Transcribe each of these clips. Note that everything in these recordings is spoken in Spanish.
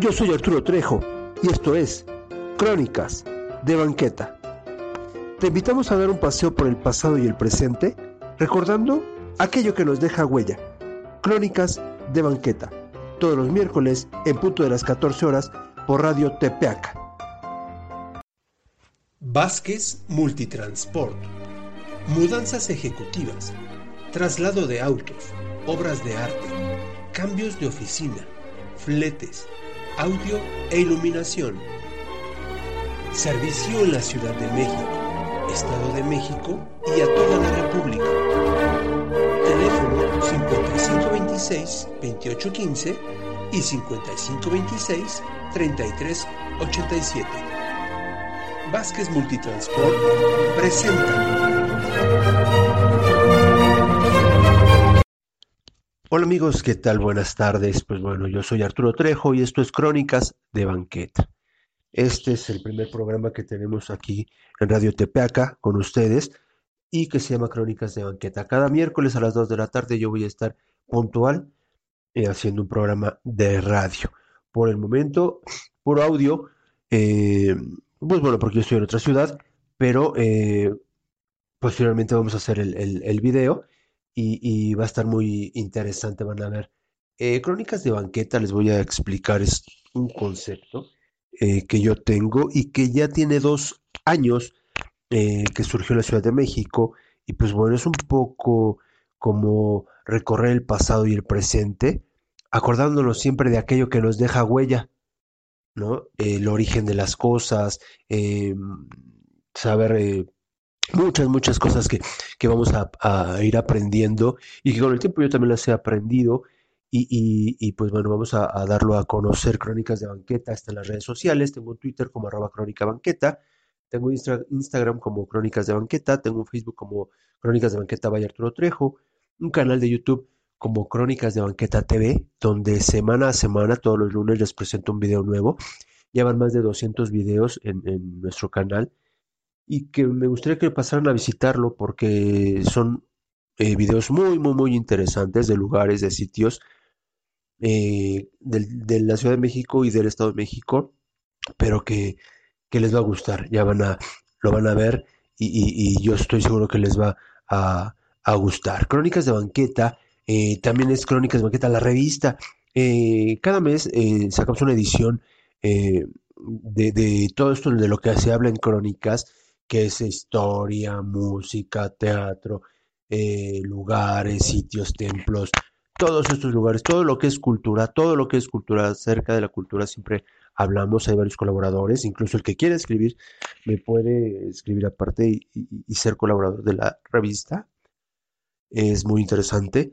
Yo soy Arturo Trejo y esto es Crónicas de Banqueta. Te invitamos a dar un paseo por el pasado y el presente, recordando aquello que nos deja huella. Crónicas de Banqueta, todos los miércoles en punto de las 14 horas por Radio Tepeaca. Vázquez Multitransport. Mudanzas ejecutivas, traslado de autos, obras de arte, cambios de oficina, fletes, audio e iluminación. Servicio en la Ciudad de México, Estado de México y a toda la República. Teléfono 5526-2815 y 5526-3387. Vázquez Multitransport presenta. Hola amigos, ¿qué tal? Buenas tardes. Pues bueno, yo soy Arturo Trejo y esto es Crónicas de Banqueta. Este es el primer programa que tenemos aquí en Radio Tepeaca con ustedes y que se llama Crónicas de Banqueta. Cada miércoles a las 2 de la tarde yo voy a estar puntual eh, haciendo un programa de radio. Por el momento, por audio, eh, pues bueno, porque yo estoy en otra ciudad, pero eh, posteriormente vamos a hacer el, el, el video y, va a estar muy interesante, van a ver. Eh, Crónicas de banqueta, les voy a explicar, es un concepto eh, que yo tengo y que ya tiene dos años eh, que surgió en la Ciudad de México y pues bueno, es un poco como recorrer el pasado y el presente, acordándonos siempre de aquello que nos deja huella, ¿no? el origen de las cosas, saber muchas, muchas cosas que, que vamos a, ir aprendiendo y que con el tiempo yo también las he aprendido y, y, y pues bueno, vamos a, darlo a conocer. Crónicas de Banqueta está en las redes sociales, tengo Twitter como arroba crónica banqueta, tengo Insta, Instagram como Crónicas de Banqueta, tengo Facebook como Crónicas de Banqueta Valle Arturo Trejo, un canal de YouTube como Crónicas de Banqueta TV, donde semana a semana, todos los lunes les presento un video nuevo. Llevan más de 200 videos en, en nuestro canal y que me gustaría que pasaran a visitarlo porque son eh, videos muy, muy, muy interesantes de lugares, de sitios eh, de, de, la Ciudad de México y del Estado de México, pero que, que les va a gustar, ya van a, lo van a ver y, yo estoy seguro que les va a, a gustar. Crónicas de Banqueta, eh, también es Crónicas de Banqueta, la revista. Eh, cada mes sacamos una edición de, de todo esto de lo que se habla en Crónicas que es historia, música, teatro, eh, lugares, sitios, templos, todos estos lugares, todo lo que es cultura, todo lo que es cultura, acerca de la cultura siempre hablamos, hay varios colaboradores, incluso el que quiere escribir me puede escribir aparte y, ser colaborador de la revista. Es muy interesante.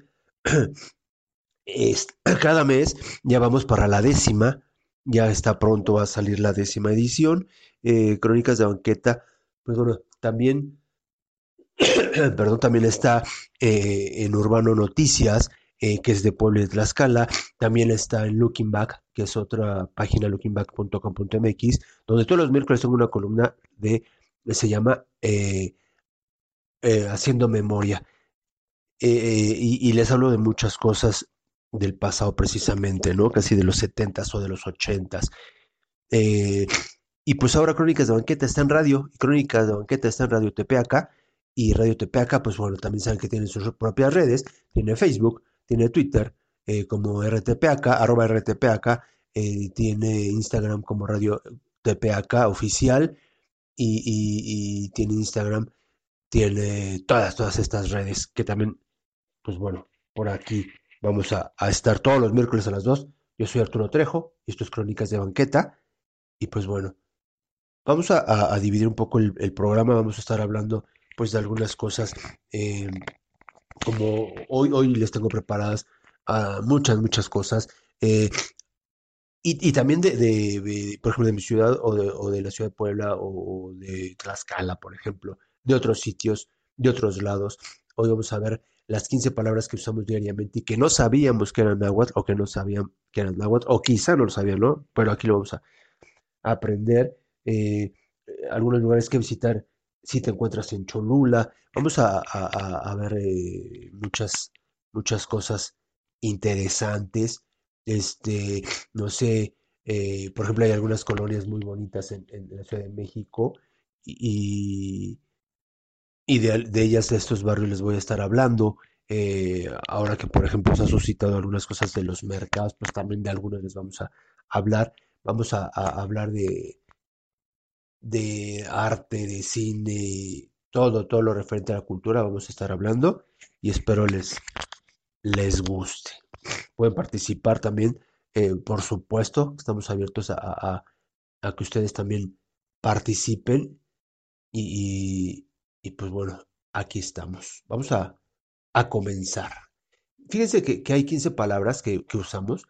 Es, cada mes ya vamos para la décima, ya está pronto a salir la décima edición. Eh, Crónicas de Banqueta bueno, también, perdón, también está eh, en Urbano Noticias, eh, que es de Puebla y Tlaxcala, también está en Looking Back, que es otra página, lookingback.com.mx, donde todos los miércoles tengo una columna de, se llama eh, Haciendo Memoria, y, y, les hablo de muchas cosas del pasado precisamente, ¿no? Casi de los 70s o de los 80s. Eh, y pues ahora Crónicas de Banqueta está en radio, y Crónicas de Banqueta está en Radio Tepeaca, y Radio Tepeaca, pues bueno, también saben que tiene sus propias redes, tiene Facebook, tiene Twitter eh, como RTPACA, arroba eh, tiene Instagram como Radio TPACA oficial, y, y, y, tiene Instagram, tiene todas, todas estas redes, que también, pues bueno, por aquí vamos a, a estar todos los miércoles a las 2. Yo soy Arturo Trejo, y esto es Crónicas de Banqueta, y pues bueno, Vamos a, a, a dividir un poco el, programa, vamos a estar hablando pues de algunas cosas, eh, como hoy, les tengo preparadas uh, muchas, muchas cosas, eh, y, también de, por ejemplo, de mi ciudad o de, o de la ciudad de Puebla o de Tlaxcala, por ejemplo, de otros sitios, de otros lados. Hoy vamos a ver las 15 palabras que usamos diariamente y que no sabíamos que eran náhuatl o que no sabían que eran náhuatl, o quizá no lo sabían, ¿no? Pero aquí lo vamos a aprender eh, algunos lugares que visitar si te encuentras en Cholula. Vamos a, ver eh, muchas, muchas cosas interesantes. Este, no sé, Eh, por ejemplo, hay algunas colonias muy bonitas en, la Ciudad de México y, de, ellas, de estos barrios les voy a estar hablando. Eh, ahora que, por ejemplo, se han suscitado algunas cosas de los mercados, pues también de algunas les vamos a hablar. Vamos a hablar de, de arte, de cine, todo, todo lo referente a la cultura, vamos a estar hablando y espero les, les guste. Pueden participar también, eh, por supuesto, estamos abiertos a, a- que ustedes también participen y, y- pues bueno, aquí estamos. Vamos a, a comenzar. Fíjense que, que hay 15 palabras que, que usamos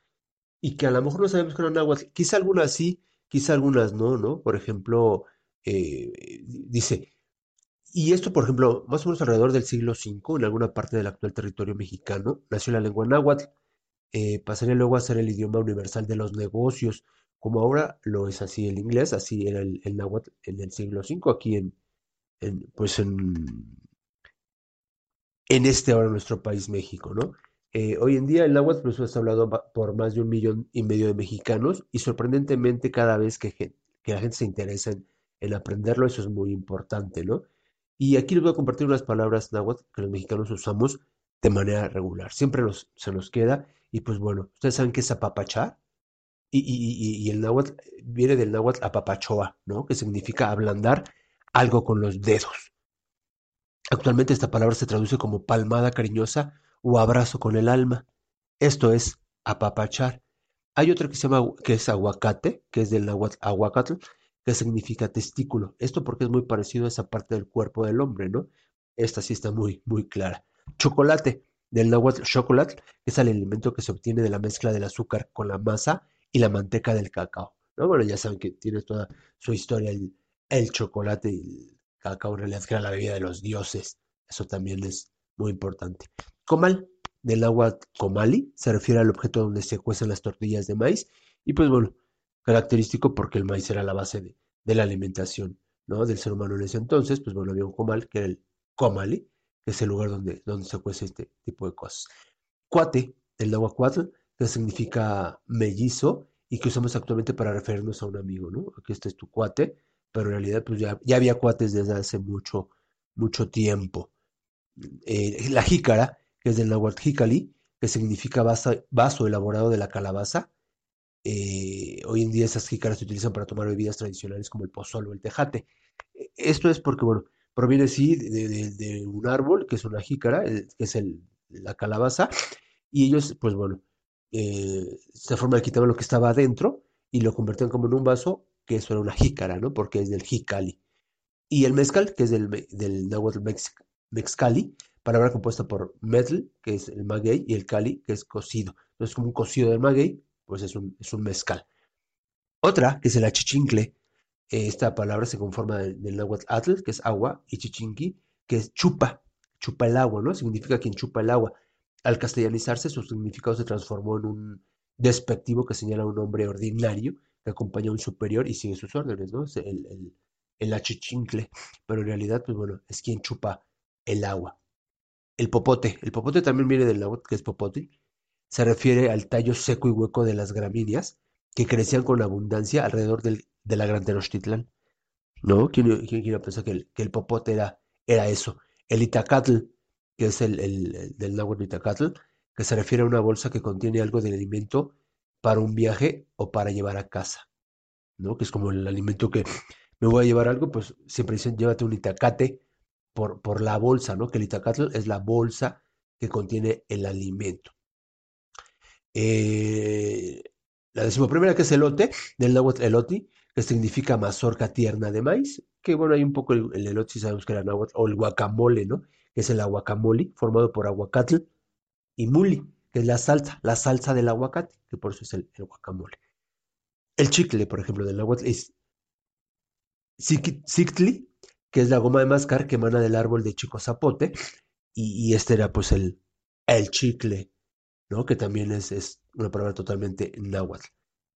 y que a lo mejor no sabemos que eran náhuatl. Quizá algunas sí, quizá algunas no, ¿no? Por ejemplo, eh, dice, y esto, por ejemplo, más o menos alrededor del siglo V, en alguna parte del actual territorio mexicano, nació la lengua náhuatl. eh, pasaría luego a ser el idioma universal de los negocios, como ahora lo es así el inglés, así era el, náhuatl en el siglo V, aquí en, en, pues en, en este ahora nuestro país México, ¿no? Eh, hoy en día el náhuatl pues, es hablado por más de un millón y medio de mexicanos y sorprendentemente cada vez que, que la gente se interesa en, en aprenderlo, eso es muy importante, ¿no? Y aquí les voy a compartir unas palabras náhuatl que los mexicanos usamos de manera regular. Siempre se nos queda y pues bueno, ustedes saben qué es apapachar y, y- y- y el náhuatl viene del náhuatl apapachoa, ¿no? Que significa ablandar algo con los dedos. Actualmente esta palabra se traduce como palmada cariñosa o abrazo con el alma. Esto es apapachar. Hay otra que se llama que es aguacate, que es del náhuatl aguacatl, que significa testículo. Esto porque es muy parecido a esa parte del cuerpo del hombre, ¿no? Esta sí está muy, muy clara. Chocolate, del náhuatl chocolate, que es el alimento que se obtiene de la mezcla del azúcar con la masa y la manteca del cacao. ¿no? Bueno, ya saben que tiene toda su historia el, el chocolate y el cacao en realidad que era la bebida de los dioses. Eso también es muy importante. Comal, del agua comali, se refiere al objeto donde se cuecen las tortillas de maíz. Y pues bueno, característico porque el maíz era la base de, la alimentación, ¿no? del ser humano en ese entonces. Pues bueno, había un comal que era el comali, que es el lugar donde, donde se cuece este tipo de cosas. Cuate, del náhuatl, que significa mellizo y que usamos actualmente para referirnos a un amigo, ¿no? Aquí este es tu cuate, pero en realidad pues ya, ya había cuates desde hace mucho, mucho tiempo. Eh, la jícara, que es del náhuatl jícali, que significa vaso, vaso elaborado de la calabaza. Eh, hoy en día esas jícaras se utilizan para tomar bebidas tradicionales como el pozol o el tejate. Eh, Esto es porque, bueno, proviene sí de, de- un árbol, que es una jícara, el- que es el, la calabaza, y ellos, pues bueno, eh, esta forma le quitaban lo que estaba adentro y lo convertían como en un vaso, que eso era una jícara, ¿no? Porque es del jícali. Y el mezcal, que es del, del náhuatl mex- mexcali, palabra compuesta por metl, que es el maguey, y el cali, que es cocido. Entonces, como un cocido del maguey, pues es un, es un mezcal. Otra, que es el achichincle, esta palabra se conforma del, del náhuatl atl, que es agua, y chichinqui, que es chupa, chupa el agua, ¿no? Significa quien chupa el agua. Al castellanizarse, su significado se transformó en un despectivo que señala a un hombre ordinario que acompaña a un superior y sigue sus órdenes, ¿no? Es el, el, el achichincle, pero en realidad, pues bueno, es quien chupa el agua. El popote, el popote también viene del náhuatl, que es popote, se refiere al tallo seco y hueco de las gramíneas que crecían con abundancia alrededor del, de la Gran Tenochtitlán. ¿No? ¿Quién, quién, quién pensar que el, que el popote era, era eso? El itacatl, que es el, el, el del náhuatl itacatl, que se refiere a una bolsa que contiene algo de alimento para un viaje o para llevar a casa, ¿no? Que es como el alimento que me voy a llevar algo, pues siempre dicen llévate un itacate por, por la bolsa, ¿no? Que el itacatl es la bolsa que contiene el alimento. Eh, la decimoprimera que es elote, del náhuatl eloti, que significa mazorca tierna de maíz, que bueno, hay un poco el, el elote, si sabemos que era náhuatl, o el guacamole, ¿no? Que es el aguacamole, formado por aguacatl y muli, que es la salsa, la salsa del aguacate, que por eso es el, guacamole. El chicle, por ejemplo, del náhuatl es Zictli, que es la goma de mascar que emana del árbol de chico zapote, y, este era pues el, el chicle, ¿no? Que también es, es una palabra totalmente náhuatl.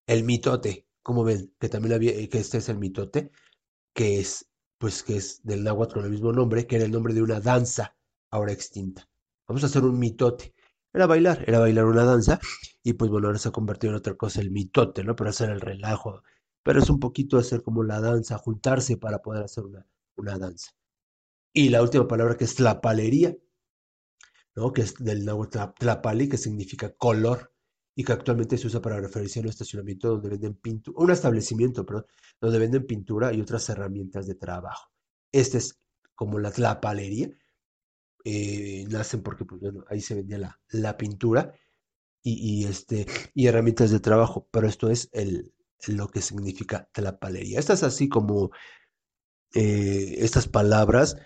El mitote, como ven, que también había, que este es el mitote, que es, pues, que es del náhuatl con el mismo nombre, que era el nombre de una danza ahora extinta. Vamos a hacer un mitote. era bailar, era bailar una danza, y pues bueno, ahora se ha convertido en otra cosa el mitote, ¿no? Pero hacer el relajo, pero es un poquito hacer como la danza, juntarse para poder hacer una, una danza. Y la última palabra que es tlapalería, ¿no? que es del náhuatl tlapali, que significa color, y que actualmente se usa para referirse a un estacionamiento donde venden pintura, un establecimiento, perdón, donde venden pintura y otras herramientas de trabajo. Este es como la tlapalería, eh, nacen porque pues, bueno, ahí se vendía la, la pintura y, y, este, y herramientas de trabajo, pero esto es el, lo que significa tlapalería. Estas así como eh, estas palabras,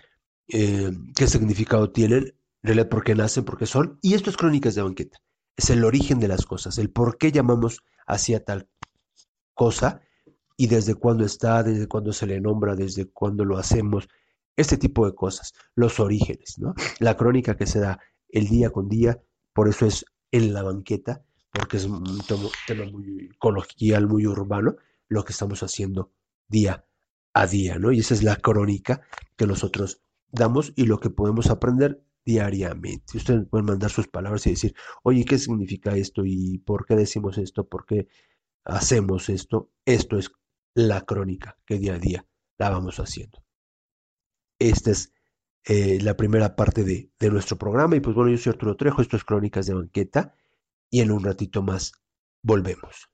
eh, qué significado tienen, en realidad por qué nacen, por qué son, y esto es crónicas de banqueta, es el origen de las cosas, el por qué llamamos hacia tal cosa y desde cuándo está, desde cuándo se le nombra, desde cuándo lo hacemos, este tipo de cosas, los orígenes, ¿no? La crónica que se da el día con día, por eso es en la banqueta, porque es un tema muy coloquial, muy urbano, lo que estamos haciendo día a día, ¿no? Y esa es la crónica que nosotros damos y lo que podemos aprender diariamente. Ustedes pueden mandar sus palabras y decir, oye, ¿qué significa esto? ¿Y por qué decimos esto? ¿Por qué hacemos esto? Esto es la crónica que día a día la vamos haciendo. Esta es eh, la primera parte de, de, nuestro programa. Y pues bueno, yo soy Arturo Trejo, esto es Crónicas de Banqueta. Y en un ratito más volvemos.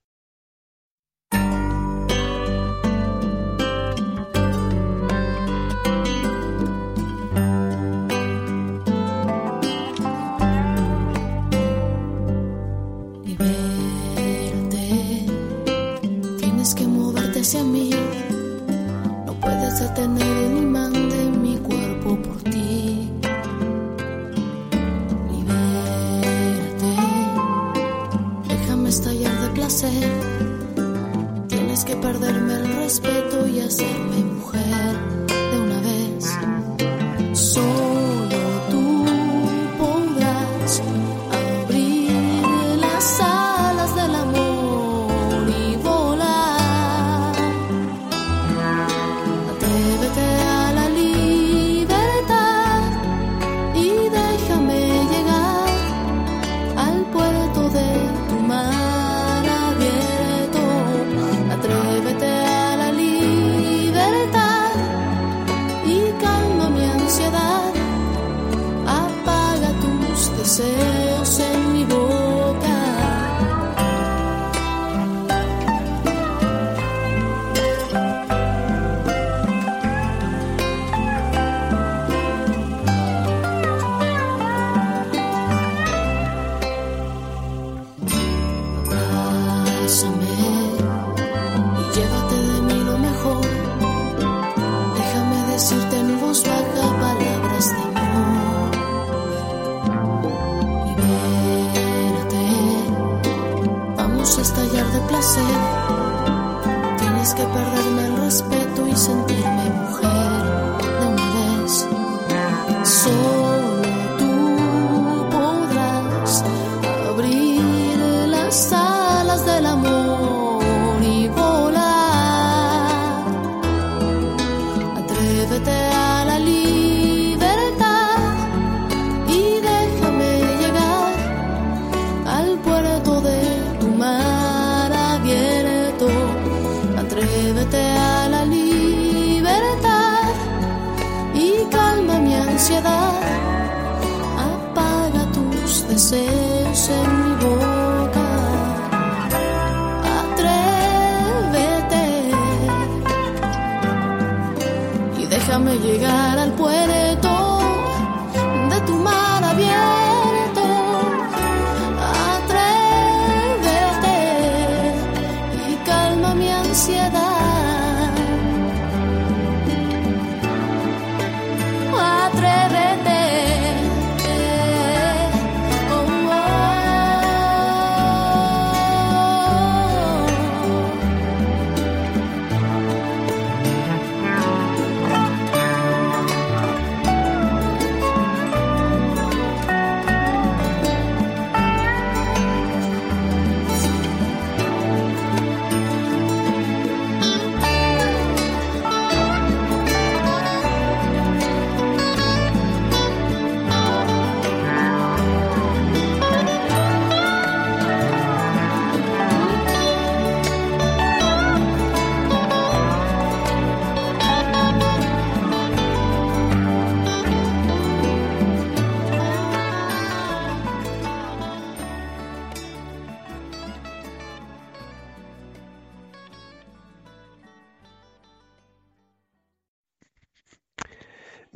Respeto y hacerme mujer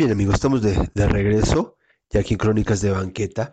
Bien, amigos, estamos de, regreso, ya aquí en Crónicas de Banqueta,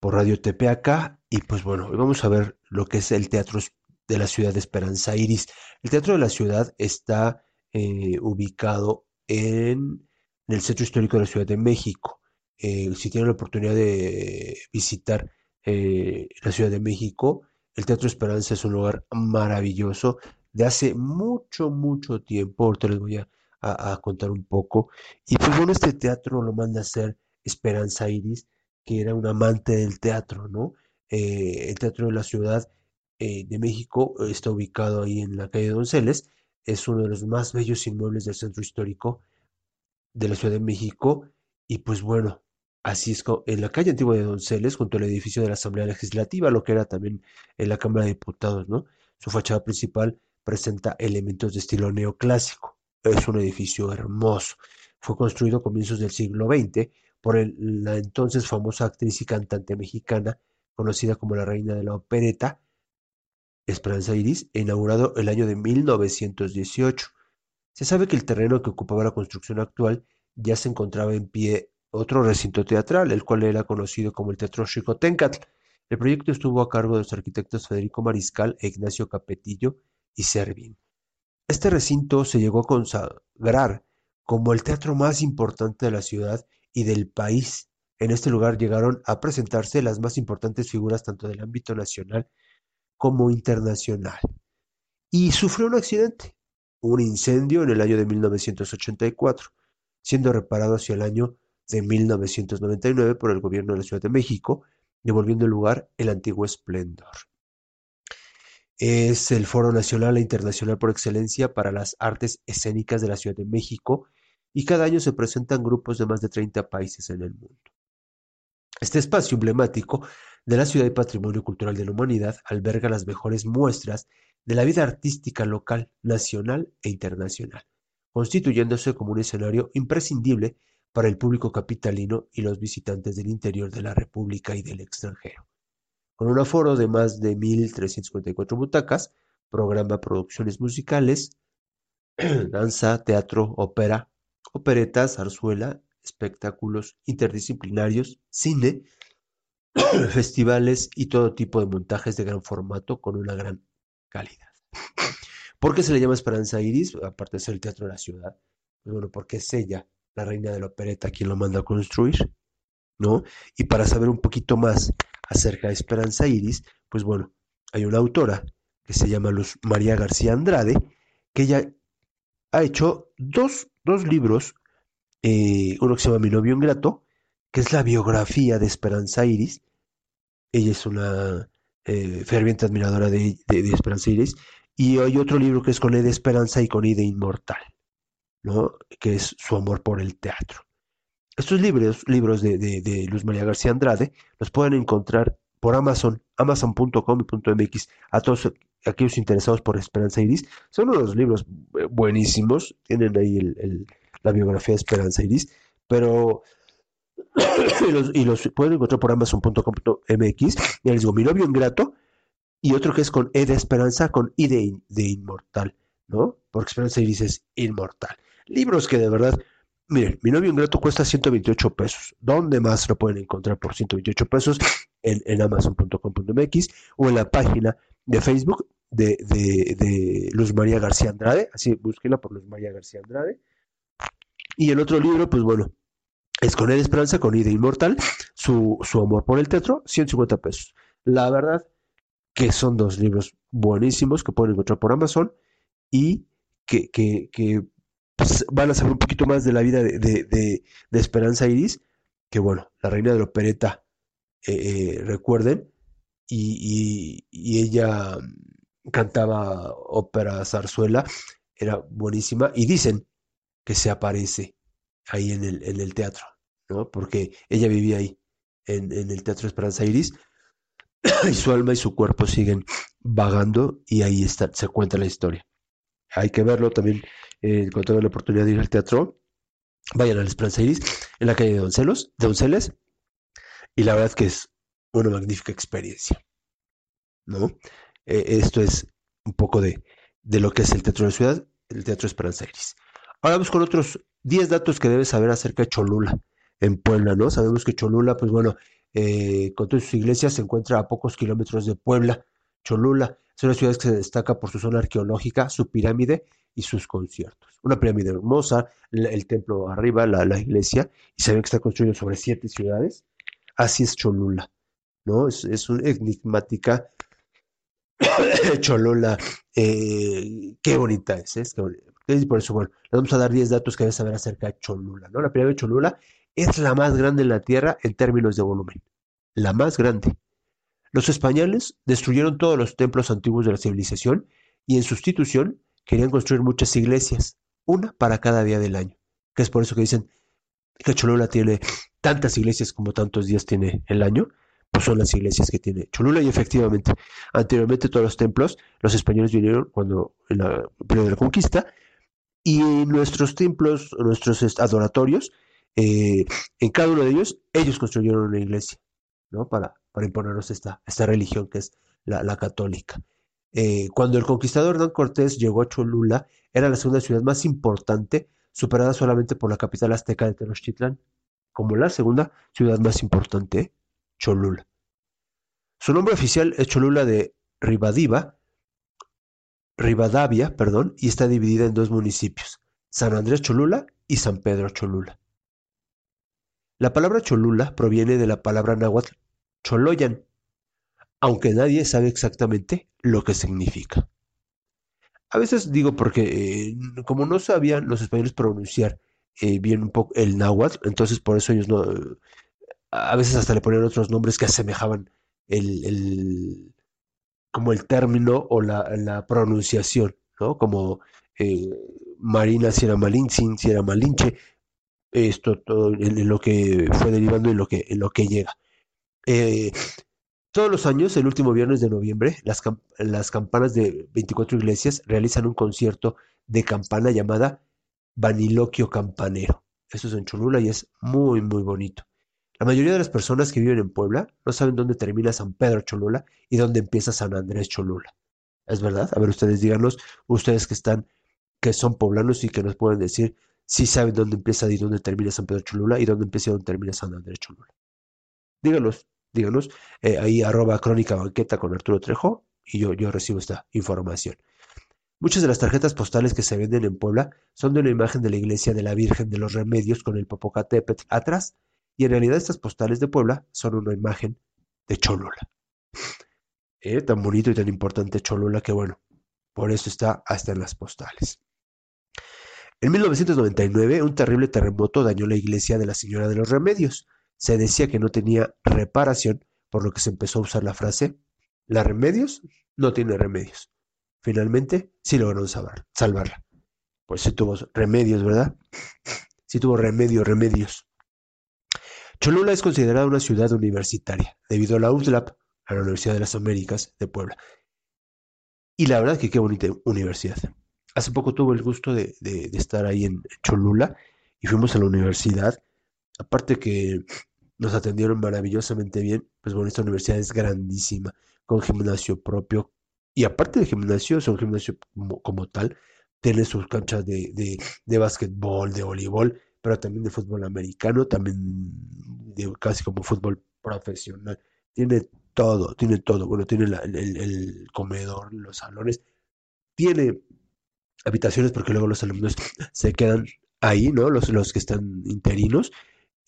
por Radio Tepeaca, y pues bueno, hoy vamos a ver lo que es el Teatro de la Ciudad de Esperanza Iris. El Teatro de la Ciudad está eh, ubicado en, en el Centro Histórico de la Ciudad de México. Eh, si tienen la oportunidad de visitar eh, la Ciudad de México, el Teatro Esperanza es un lugar maravilloso de hace mucho, mucho tiempo. Ahorita les voy a a, a contar un poco. Y pues bueno, este teatro lo manda a hacer Esperanza Iris, que era un amante del teatro, ¿no? Eh, el Teatro de la Ciudad eh, de México está ubicado ahí en la calle Donceles, es uno de los más bellos inmuebles del centro histórico de la Ciudad de México, y pues bueno, así es en la calle antigua de Donceles, junto al edificio de la Asamblea Legislativa, lo que era también en la Cámara de Diputados, ¿no? Su fachada principal presenta elementos de estilo neoclásico. Es un edificio hermoso. Fue construido a comienzos del siglo XX por la entonces famosa actriz y cantante mexicana, conocida como la reina de la opereta, Esperanza Iris, inaugurado el año de 1918. Se sabe que el terreno que ocupaba la construcción actual ya se encontraba en pie otro recinto teatral, el cual era conocido como el Teatro Xicoténcatl. El proyecto estuvo a cargo de los arquitectos Federico Mariscal e Ignacio Capetillo y Servín. Este recinto se llegó a consagrar como el teatro más importante de la ciudad y del país. En este lugar llegaron a presentarse las más importantes figuras tanto del ámbito nacional como internacional. Y sufrió un accidente, un incendio en el año de 1984, siendo reparado hacia el año de 1999 por el gobierno de la Ciudad de México, devolviendo el lugar el antiguo esplendor. Es el foro nacional e internacional por excelencia para las artes escénicas de la Ciudad de México y cada año se presentan grupos de más de 30 países en el mundo. Este espacio emblemático de la ciudad y patrimonio cultural de la humanidad alberga las mejores muestras de la vida artística local, nacional e internacional, constituyéndose como un escenario imprescindible para el público capitalino y los visitantes del interior de la República y del extranjero. Con un aforo de más de 1.354 butacas, programa producciones musicales, danza, teatro, ópera, operetas, zarzuela, espectáculos interdisciplinarios, cine, festivales y todo tipo de montajes de gran formato con una gran calidad. ¿Por qué se le llama Esperanza Iris? Aparte de ser el teatro de la ciudad. Pues bueno, porque es ella, la reina de la opereta, quien lo manda a construir, ¿no? Y para saber un poquito más acerca de Esperanza Iris, pues bueno, hay una autora que se llama Luz María García Andrade, que ella ha hecho dos, dos libros, eh, uno que se llama Mi novio ingrato, que es la biografía de Esperanza Iris. Ella es una eh, ferviente admiradora de, Esperanza Iris. Y hay otro libro que es con E de Esperanza y con I de Inmortal, ¿no? que es su amor por el teatro. Estos libros, libros de, Luz María García Andrade los pueden encontrar por Amazon, amazon.com.mx, a todos aquellos interesados por Esperanza Iris. Son unos libros buenísimos, tienen ahí la biografía de Esperanza Iris, pero y, los, y pueden encontrar por amazon.com.mx. Ya les digo, mi novio ingrato, y otro que es con E de Esperanza, con I de, de Inmortal, ¿no? Porque Esperanza Iris es inmortal. Libros que de verdad Miren, mi novio ingrato cuesta 128 pesos. ¿Dónde más lo pueden encontrar por 128 pesos? En, en amazon.com.mx o en la página de Facebook de, de, de, Luz María García Andrade. Así, búsquenla por Luz María García Andrade. Y el otro libro, pues bueno, es con él Esperanza, con Ida Inmortal, su, su amor por el teatro, 150 pesos. La verdad que son dos libros buenísimos que pueden encontrar por Amazon y que, que, que pues van a saber un poquito más de la vida de, Esperanza Iris, que bueno, la reina de la opereta, eh, eh, recuerden, y, ella cantaba ópera zarzuela, era buenísima, y dicen que se aparece ahí en el, en el teatro, ¿no? Porque ella vivía ahí, en, en el Teatro Esperanza Iris, y su alma y su cuerpo siguen vagando, y ahí está, se cuenta la historia. Hay que verlo también eh, cuando tengan la oportunidad de ir al teatro, vayan al Esperanza Iris en la calle de Doncelos, de Donceles, y la verdad que es una magnífica experiencia, ¿no? Eh, esto es un poco de, de, lo que es el Teatro de la Ciudad, el Teatro Esperanza Iris. Ahora vamos con otros 10 datos que debes saber acerca de Cholula en Puebla, ¿no? Sabemos que Cholula, pues bueno, eh, con todas sus iglesias se encuentra a pocos kilómetros de Puebla. Cholula es una ciudad que se destaca por su zona arqueológica, su pirámide y sus conciertos. Una pirámide hermosa, el, templo arriba, la, iglesia, y se ve que está construido sobre siete ciudades. Así es Cholula, ¿no? Es, es una enigmática Cholula. Eh, qué bonita es, ¿eh? Qué bonita. Por eso, bueno, le vamos a dar 10 datos que debes saber acerca de Cholula, ¿no? La pirámide de Cholula es la más grande en la Tierra en términos de volumen. La más grande. Los españoles destruyeron todos los templos antiguos de la civilización y en sustitución querían construir muchas iglesias, una para cada día del año. Que es por eso que dicen que Cholula tiene tantas iglesias como tantos días tiene el año, pues son las iglesias que tiene Cholula y efectivamente, anteriormente todos los templos, los españoles vinieron cuando en la periodo de la conquista y nuestros templos, nuestros adoratorios, eh, en cada uno de ellos, ellos construyeron una iglesia, Para, imponernos esta, religión que es la, católica. Eh, cuando el conquistador Hernán Cortés llegó a Cholula, era la segunda ciudad más importante, superada solamente por la capital azteca de Tenochtitlán, como la segunda ciudad más importante, Cholula. Su nombre oficial es Cholula de Rivadiva, Rivadavia, perdón, y está dividida en dos municipios, San Andrés Cholula y San Pedro Cholula. La palabra Cholula proviene de la palabra náhuatl Choloyan, aunque nadie sabe exactamente lo que significa. A veces digo porque eh, como no sabían los españoles pronunciar eh, bien un poco el náhuatl, entonces por eso ellos no, a veces hasta le ponían otros nombres que asemejaban el, como el término o la, pronunciación, ¿no? Como eh, Marina si era si era Malinche, esto todo en lo que fue derivando en lo que, en lo que llega. Eh, todos los años, el último viernes de noviembre, las, las campanas de 24 iglesias realizan un concierto de campana llamada Vaniloquio Campanero. Eso es en Cholula y es muy, muy bonito. La mayoría de las personas que viven en Puebla no saben dónde termina San Pedro Cholula y dónde empieza San Andrés Cholula. ¿Es verdad? A ver, ustedes díganos, ustedes que están, que son poblanos y que nos pueden decir si saben dónde empieza y dónde termina San Pedro Cholula y dónde empieza y dónde termina San Andrés Cholula. Díganos, díganos, eh, ahí arroba crónica banqueta con Arturo Trejo y yo, yo recibo esta información. Muchas de las tarjetas postales que se venden en Puebla son de una imagen de la iglesia de la Virgen de los Remedios con el Popocatépetl atrás y en realidad estas postales de Puebla son una imagen de Cholula. Eh, tan bonito y tan importante Cholula que bueno, por eso está hasta en las postales. En 1999, un terrible terremoto dañó la iglesia de la Señora de los Remedios. Se decía que no tenía reparación, por lo que se empezó a usar la frase, la Remedios no tiene remedios. Finalmente, sí lograron salvarla. Pues sí tuvo remedios, ¿verdad? Sí tuvo remedio, remedios. Cholula es considerada una ciudad universitaria, debido a la UTLAP, a la Universidad de las Américas de Puebla. Y la verdad que qué bonita universidad. Hace poco tuve el gusto de, de, estar ahí en Cholula y fuimos a la universidad. Aparte que nos atendieron maravillosamente bien, pues bueno, esta universidad es grandísima, con gimnasio propio. Y aparte de gimnasio, es un gimnasio como, tal, tiene sus canchas de, de, de básquetbol, de voleibol, pero también de fútbol americano, también de casi como fútbol profesional. Tiene todo, tiene todo. Bueno, tiene el, comedor, los salones, tiene habitaciones porque luego los alumnos se quedan ahí, ¿no? Los, los que están interinos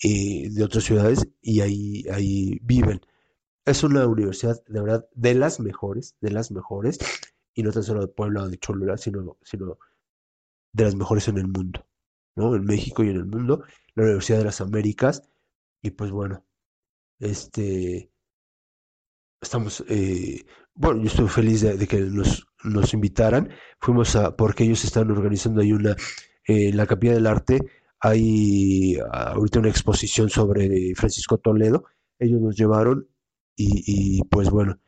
eh, de otras ciudades y ahí, ahí viven. Es una universidad, de verdad, de las mejores, de las mejores, y no tan solo de Puebla o de Cholula, sino, sino de las mejores en el mundo. ¿no? En México y en el mundo, la Universidad de las Américas, y pues bueno, este, estamos, eh, bueno, yo estoy feliz de, de, que nos, nos invitaran, fuimos a, porque ellos están organizando ahí una, eh, la Capilla del Arte, hay ahorita una exposición sobre Francisco Toledo, ellos nos llevaron y, y pues bueno,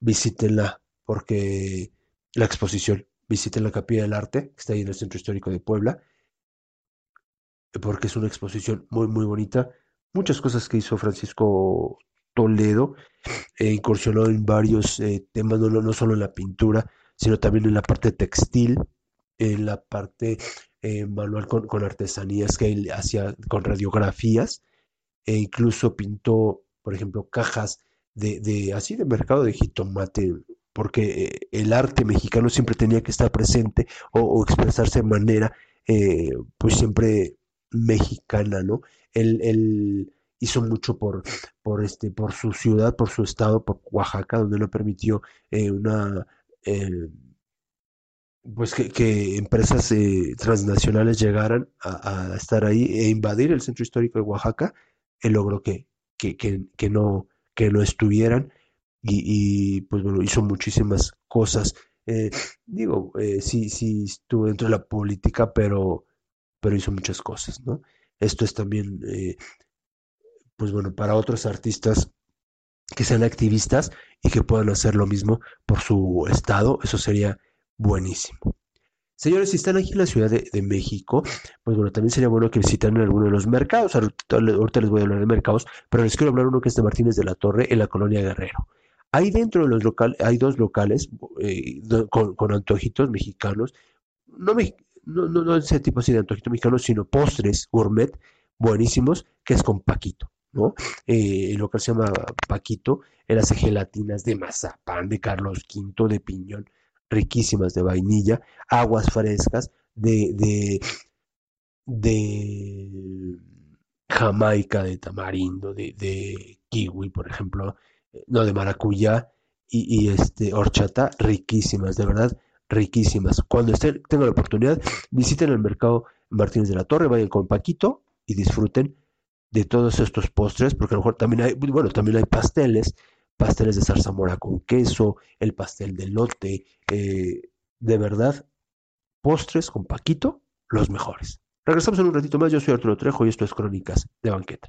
visítenla, porque la exposición, visiten la Capilla del Arte, que está ahí en el Centro Histórico de Puebla, porque es una exposición muy, muy bonita. Muchas cosas que hizo Francisco Toledo, eh, incursionó en varios eh, temas, no, no, solo en la pintura, sino también en la parte textil, en la parte eh, manual con, con, artesanías que él hacía con radiografías e incluso pintó, por ejemplo, cajas de, de así de mercado de jitomate, porque el arte mexicano siempre tenía que estar presente o, expresarse de manera, pues siempre mexicana, ¿no? Él, él, hizo mucho por, por, este, por su ciudad, por su estado, por Oaxaca, donde no permitió eh, una... Eh, pues que, empresas eh, transnacionales llegaran a, estar ahí e invadir el centro histórico de Oaxaca, él logró que, que, que, no, que no estuvieran y, y, pues bueno, hizo muchísimas cosas. Eh, digo, eh, sí, sí estuvo dentro de la política, pero, pero hizo muchas cosas, ¿no? Esto es también eh, pues bueno, para otros artistas que sean activistas y que puedan hacer lo mismo por su estado, eso sería buenísimo. Señores, si están aquí en la Ciudad de, México, pues bueno, también sería bueno que visitaran alguno de los mercados. Ahorita, les voy a hablar de mercados, pero les quiero hablar uno que es de Martínez de la Torre en la colonia Guerrero. Ahí dentro de los locales, hay dos locales eh, con, antojitos mexicanos, no, me, no, no, no ese tipo así de antojitos mexicanos, sino postres gourmet buenísimos, que es con Paquito. ¿No? Eh, el local se llama Paquito, él hace gelatinas de mazapán, de Carlos V, de piñón, riquísimas de vainilla, aguas frescas, de, de, Jamaica, de tamarindo, de, kiwi, por ejemplo, no, de maracuyá y, y, este horchata, riquísimas, de verdad, riquísimas. Cuando estén, tengan la oportunidad, visiten el mercado Martínez de la Torre, vayan con Paquito y disfruten de todos estos postres, porque a lo mejor también hay, bueno, también hay pasteles, pasteles de zarzamora con queso, el pastel de lote, eh, de verdad, postres con Paquito, los mejores. Regresamos en un ratito más, yo soy Arturo Trejo y esto es Crónicas de Banqueta.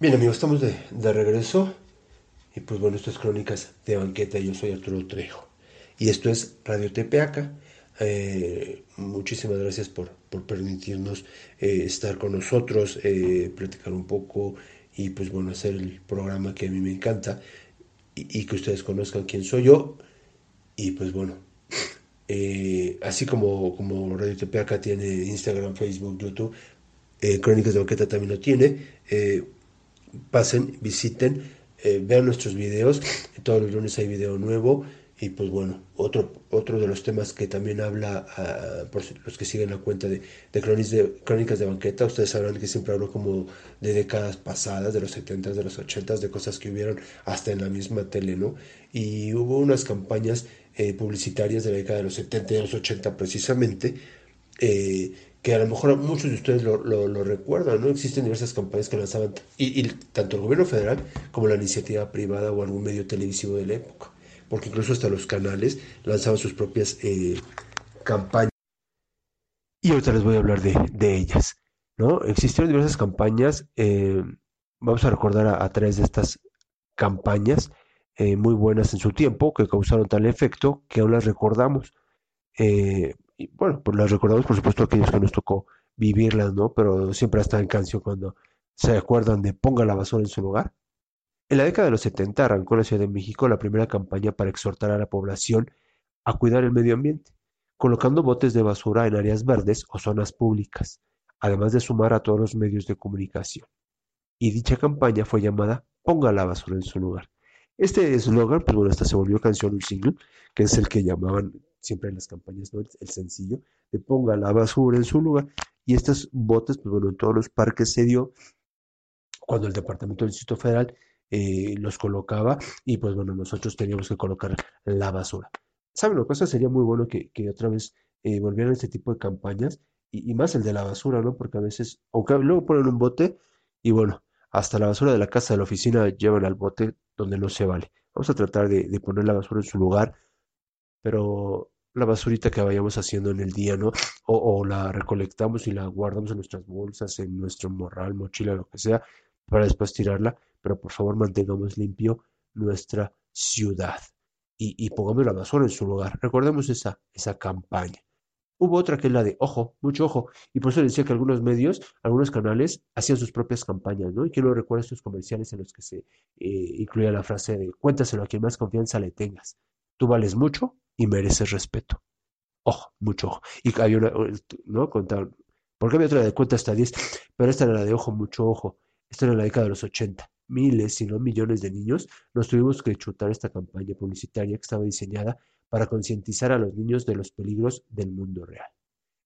Bien amigos, estamos de, de, regreso y pues bueno, esto es Crónicas de Banqueta, yo soy Arturo Trejo y esto es Radio Tepeaca. Eh, muchísimas gracias por, por permitirnos eh, estar con nosotros, eh, platicar un poco y pues bueno, hacer el programa que a mí me encanta y, que ustedes conozcan quién soy yo y pues bueno, así como, como Radio Tepeaca tiene Instagram, Facebook, YouTube, Crónicas de Banqueta también lo tiene. Pasen, visiten, eh, vean nuestros videos. Todos los lunes hay video nuevo. Y pues bueno, otro, otro de los temas que también habla, uh, por los que siguen la cuenta de, de, Crónicas de Banqueta, ustedes sabrán que siempre hablo como de décadas pasadas, de los 70s, de los 80s, de cosas que hubieron hasta en la misma tele, ¿no? Y hubo unas campañas eh, publicitarias de la década de los 70 y de los 80 precisamente, eh, que a lo mejor muchos de ustedes lo, recuerdan, ¿no? Existen diversas campañas que lanzaban y, tanto el gobierno federal como la iniciativa privada o algún medio televisivo de la época, porque incluso hasta los canales lanzaban sus propias eh, campañas. Y ahorita les voy a hablar de, ellas, ¿no? Existieron diversas campañas, eh, vamos a recordar a, a, través de estas campañas eh, muy buenas en su tiempo, que causaron tal efecto que aún las recordamos. Y bueno, pues las recordamos por supuesto aquellos que nos tocó vivirlas, ¿no? Pero siempre está en canción cuando se acuerdan de ponga la basura en su lugar. En la década de los 70 arrancó en la Ciudad de México la primera campaña para exhortar a la población a cuidar el medio ambiente, colocando botes de basura en áreas verdes o zonas públicas, además de sumar a todos los medios de comunicación. Y dicha campaña fue llamada Ponga la basura en su lugar. Este eslogan, pues bueno, hasta se volvió canción, un single, que es el que llamaban siempre en las campañas, ¿no? El sencillo, de ponga la basura en su lugar. Y estos botes, pues bueno, en todos los parques se dio cuando el Departamento del Distrito Federal eh, los colocaba y pues bueno, nosotros teníamos que colocar la basura. ¿Saben lo que pasa? Sería muy bueno que, que otra vez eh, volvieran este tipo de campañas y, y, más el de la basura, ¿no? Porque a veces, aunque luego ponen un bote y bueno, hasta la basura de la casa de la oficina llevan al bote donde no se vale. Vamos a tratar de, de, poner la basura en su lugar, pero la basurita que vayamos haciendo en el día, ¿no? O, o, la recolectamos y la guardamos en nuestras bolsas, en nuestro morral, mochila, lo que sea, para después tirarla, pero por favor mantengamos limpio nuestra ciudad y, y pongamos la basura en su lugar. Recordemos esa, esa campaña. Hubo otra que es la de ojo, mucho ojo. Y por eso decía que algunos medios, algunos canales hacían sus propias campañas, ¿no? Y quiero recordar estos comerciales en los que se eh, incluía la frase de cuéntaselo a quien más confianza le tengas. Tú vales mucho y mereces respeto. Ojo, mucho ojo. Y había una, ¿no? Contaron, porque había otra de cuenta hasta 10, pero esta era la de ojo, mucho ojo. Esta era la década de los 80. Miles, si no millones de niños nos tuvimos que chutar esta campaña publicitaria que estaba diseñada para concientizar a los niños de los peligros del mundo real.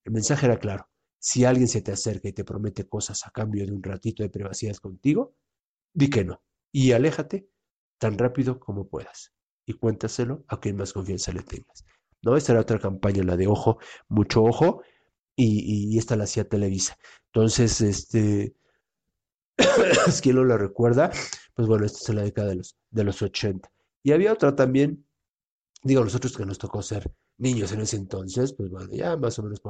El mensaje era claro. Si alguien se te acerca y te promete cosas a cambio de un ratito de privacidad contigo, di que no y aléjate tan rápido como puedas y cuéntaselo a quien más confianza le tengas. ¿No? Esta era otra campaña, la de ojo, mucho ojo, y, y esta la hacía Televisa. Entonces, este, no la recuerda, pues bueno, esta es la década de los, de los 80. Y había otra también digo, nosotros que nos tocó ser niños en ese entonces, pues bueno, ya más o menos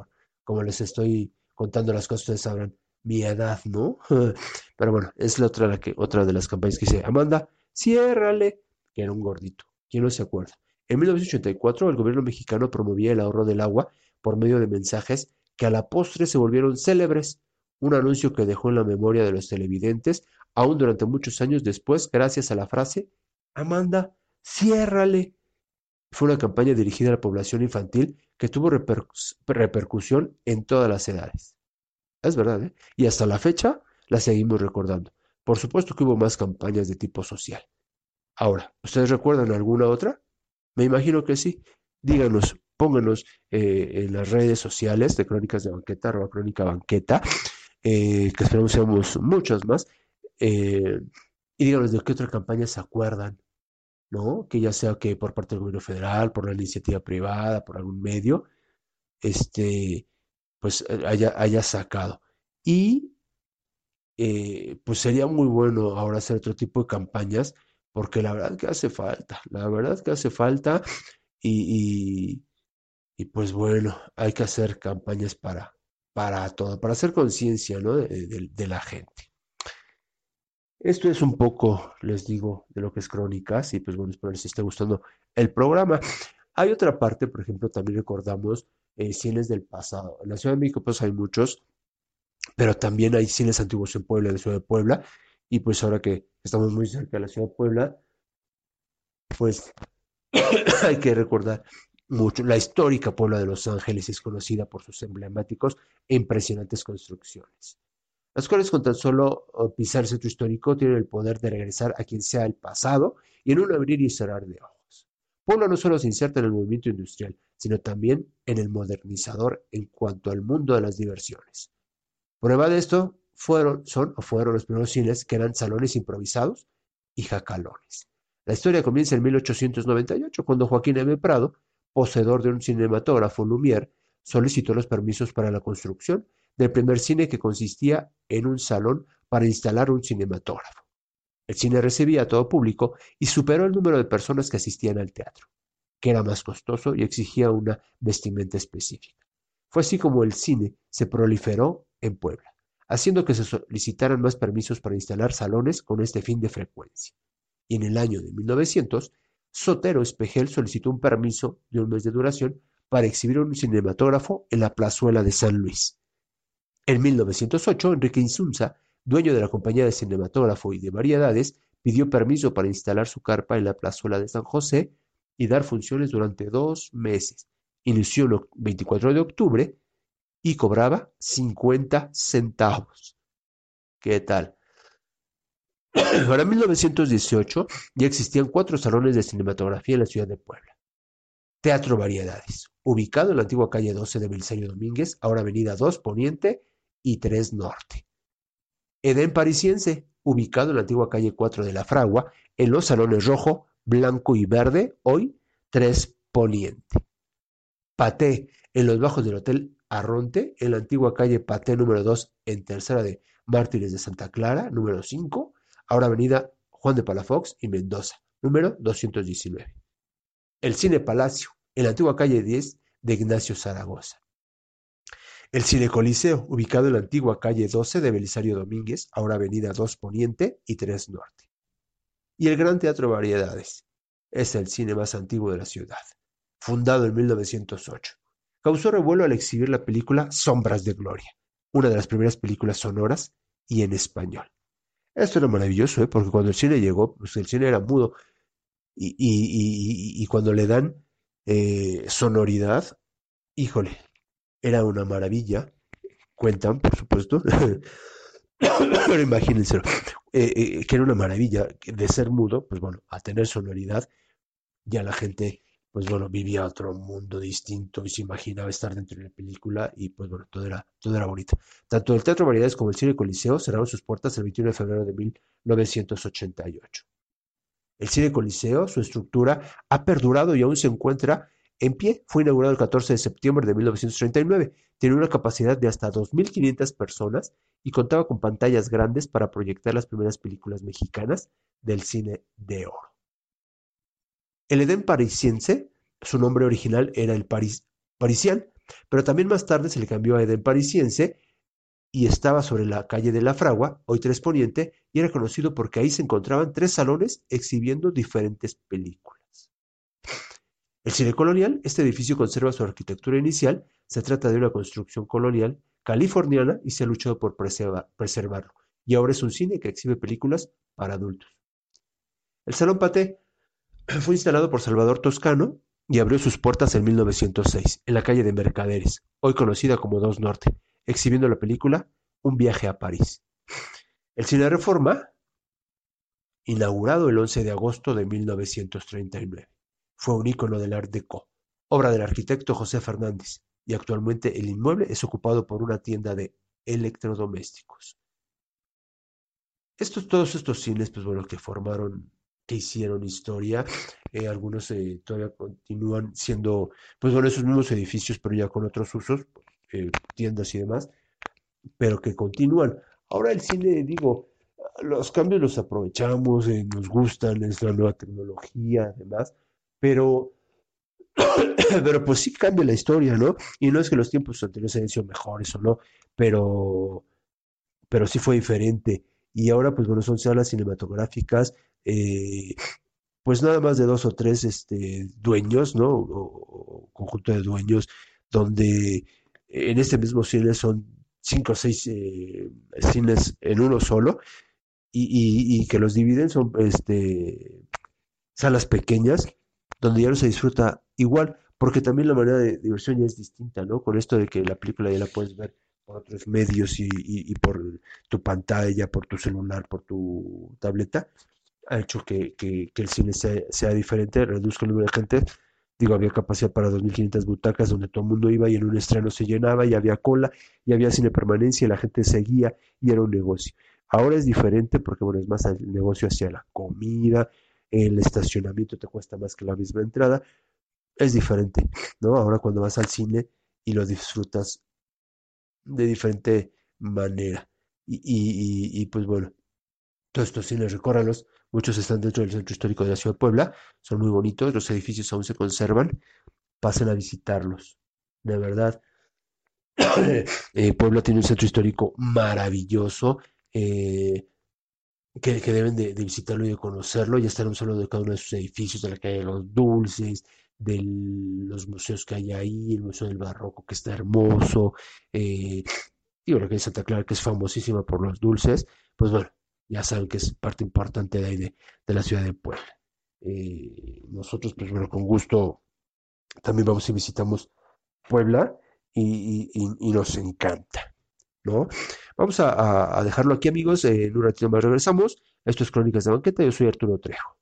como les estoy contando las cosas, ustedes sabrán mi edad, ¿no? Pero bueno, es la otra, la que, otra de las campañas que hice. Amanda, ciérrale, que era un gordito. ¿Quién no se acuerda? En 1984 el gobierno mexicano promovía el ahorro del agua por medio de mensajes que a la postre se volvieron célebres. Un anuncio que dejó en la memoria de los televidentes, aún durante muchos años después, gracias a la frase, Amanda, ciérrale. Fue una campaña dirigida a la población infantil que tuvo reper repercusión en todas las edades. Es verdad, ¿eh? Y hasta la fecha la seguimos recordando. Por supuesto que hubo más campañas de tipo social. Ahora, ¿ustedes recuerdan alguna otra? Me imagino que sí. Díganos, pónganos eh, en las redes sociales de Crónicas de Banqueta, arroba Crónica Banqueta, eh, que esperamos seamos muchas más. Eh, y díganos de qué otra campaña se acuerdan. ¿no? Que ya sea que por parte del gobierno federal, por la iniciativa privada, por algún medio, este, pues haya, sacado. Y pues sería muy bueno ahora hacer otro tipo de campañas, porque la verdad que hace falta, la verdad que hace falta, y, y, pues bueno, hay que hacer campañas para, para todo, para hacer conciencia, ¿no? De, de, de la gente. Esto es un poco, les digo, de lo que es Crónicas y pues bueno, espero les esté gustando el programa. Hay otra parte, por ejemplo, también recordamos eh, cines del pasado. En la Ciudad de México pues hay muchos, pero también hay cines antiguos en Puebla, en la Ciudad de Puebla, y pues ahora que estamos muy cerca de la Ciudad de Puebla, pues hay que recordar mucho. La histórica Puebla de Los Ángeles es conocida por sus emblemáticos e impresionantes construcciones, las cuales con tan solo oh, pisar su histórico tienen el poder de regresar a quien sea el pasado y en un abrir y cerrar de ojos. Puebla no solo se inserta en el movimiento industrial, sino también en el modernizador en cuanto al mundo de las diversiones. Prueba de esto fueron, son o fueron los primeros cines que eran salones improvisados y jacalones. La historia comienza en 1898, cuando Joaquín M. Prado, poseedor de un cinematógrafo Lumière, solicitó los permisos para la construcción del primer cine que consistía en un salón para instalar un cinematógrafo. El cine recibía a todo público y superó el número de personas que asistían al teatro, que era más costoso y exigía una vestimenta específica. Fue así como el cine se proliferó en Puebla, haciendo que se solicitaran más permisos para instalar salones con este fin de frecuencia y en el año de 1900, Sotero Espejel solicitó un permiso de un mes de duración para exhibir un cinematógrafo en la plazuela de San Luis. En 1908, Enrique Insunza, dueño de la compañía de cinematógrafo y de variedades, pidió permiso para instalar su carpa en la plazuela de San José y dar funciones durante dos meses. Inició el 24 de octubre y cobraba 50 centavos. ¿Qué tal? Para 1918 ya existían cuatro salones de cinematografía en la ciudad de Puebla. Teatro Variedades, ubicado en la antigua calle 12 de Belisario Domínguez, ahora avenida 2 Poniente y 3 Norte. Edén Parisiense, ubicado en la antigua calle 4 de La Fragua, en los salones rojo, blanco y verde, hoy 3 Poniente. Paté, en los bajos del Hotel Arronte, en la antigua calle Paté número 2, en tercera de Mártires de Santa Clara, número 5, ahora avenida Juan de Palafox y Mendoza, número 219. El Cine Palacio, en la antigua calle 10 de Ignacio Zaragoza. El Cine Coliseo, ubicado en la antigua calle 12 de Belisario Domínguez, ahora avenida 2 Poniente y 3 Norte. Y el Gran Teatro Variedades, es el cine más antiguo de la ciudad, fundado en 1908. Causó revuelo al exhibir la película Sombras de Gloria, una de las primeras películas sonoras y en español. Esto era maravilloso, ¿eh? porque cuando el cine llegó, pues el cine era mudo. Y, cuando le dan eh, sonoridad, híjole, era una maravilla. Cuentan, por supuesto. Pero imagínense, eh, eh, que era una maravilla de ser mudo, pues bueno, a tener sonoridad, ya la gente pues bueno, vivía otro mundo distinto y se imaginaba estar dentro de la película y pues bueno, todo era, todo era bonito. Tanto el Teatro Variedades como el Cine Coliseo cerraron sus puertas el 21 de febrero de 1988. El Cine Coliseo, su estructura, ha perdurado y aún se encuentra en pie. Fue inaugurado el 14 de septiembre de 1939. Tiene una capacidad de hasta 2.500 personas y contaba con pantallas grandes para proyectar las primeras películas mexicanas del cine de oro. El Edén parisiense, su nombre original era el Paris, Parisian, pero también más tarde se le cambió a Edén parisiense y estaba sobre la calle de la Fragua, hoy Tres Poniente, y era conocido porque ahí se encontraban tres salones exhibiendo diferentes películas. El cine colonial, este edificio conserva su arquitectura inicial, se trata de una construcción colonial californiana y se ha luchado por preservarlo, y ahora es un cine que exhibe películas para adultos. El Salón Paté fue instalado por Salvador Toscano y abrió sus puertas en 1906, en la calle de Mercaderes, hoy conocida como Dos Norte, exhibiendo la película Un viaje a París. El Cine Reforma, inaugurado el 11 de agosto de 1939, fue un ícono del Art Deco, obra del arquitecto José Fernández, y actualmente el inmueble es ocupado por una tienda de electrodomésticos. Estos, todos estos cines, pues bueno, que formaron que hicieron historia. Eh, algunos eh, todavía continúan siendo, pues bueno, esos mismos edificios, pero ya con otros usos, eh, tiendas y demás, pero que continúan. Ahora el cine, digo, los cambios los aprovechamos, nos gustan, es la nueva tecnología, además, pero, pero pues sí cambia la historia, ¿no? Y no es que los tiempos anteriores hayan sido mejores o no, pero, pero sí fue diferente y ahora pues bueno, son salas cinematográficas, eh, pues nada más de dos o tres este, dueños, ¿no? O, conjunto de dueños, donde en este mismo cine son cinco o seis eh, cines en uno solo y, y, que los dividen son este, salas pequeñas donde ya no se disfruta igual, porque también la manera de diversión ya es distinta, ¿no? Con esto de que la película ya la puedes ver por otros medios y, y, por tu pantalla, por tu celular, por tu tableta, ha hecho que, que, el cine sea, sea, diferente, reduzca el número de gente. Digo, había capacidad para 2.500 butacas donde todo el mundo iba y en un estreno se llenaba y había cola y había cine permanencia y la gente seguía y era un negocio. Ahora es diferente porque, bueno, es más el negocio hacia la comida, el estacionamiento te cuesta más que la misma entrada. Es diferente, ¿no? Ahora cuando vas al cine y lo disfrutas de diferente manera. Y, y, y, pues bueno, todos estos cines, recórralos. Muchos están dentro del centro histórico de la ciudad de Puebla. Son muy bonitos, los edificios aún se conservan. Pasen a visitarlos. De verdad. Eh, Puebla tiene un centro histórico maravilloso. Eh, que, deben de, visitarlo y de conocerlo. Ya estaremos hablando de cada uno de sus edificios, de la calle de los Dulces, de los museos que hay ahí, el Museo del Barroco que está hermoso, digo, la calle de Santa Clara que es famosísima por los dulces, pues bueno, ya saben que es parte importante de ahí de, la ciudad de Puebla. Eh, nosotros, pues bueno, con gusto también vamos y visitamos Puebla y, nos encanta, ¿no? Vamos a, dejarlo aquí, amigos. en un ratito más regresamos. Esto es Crónicas de Banqueta. Yo soy Arturo Trejo.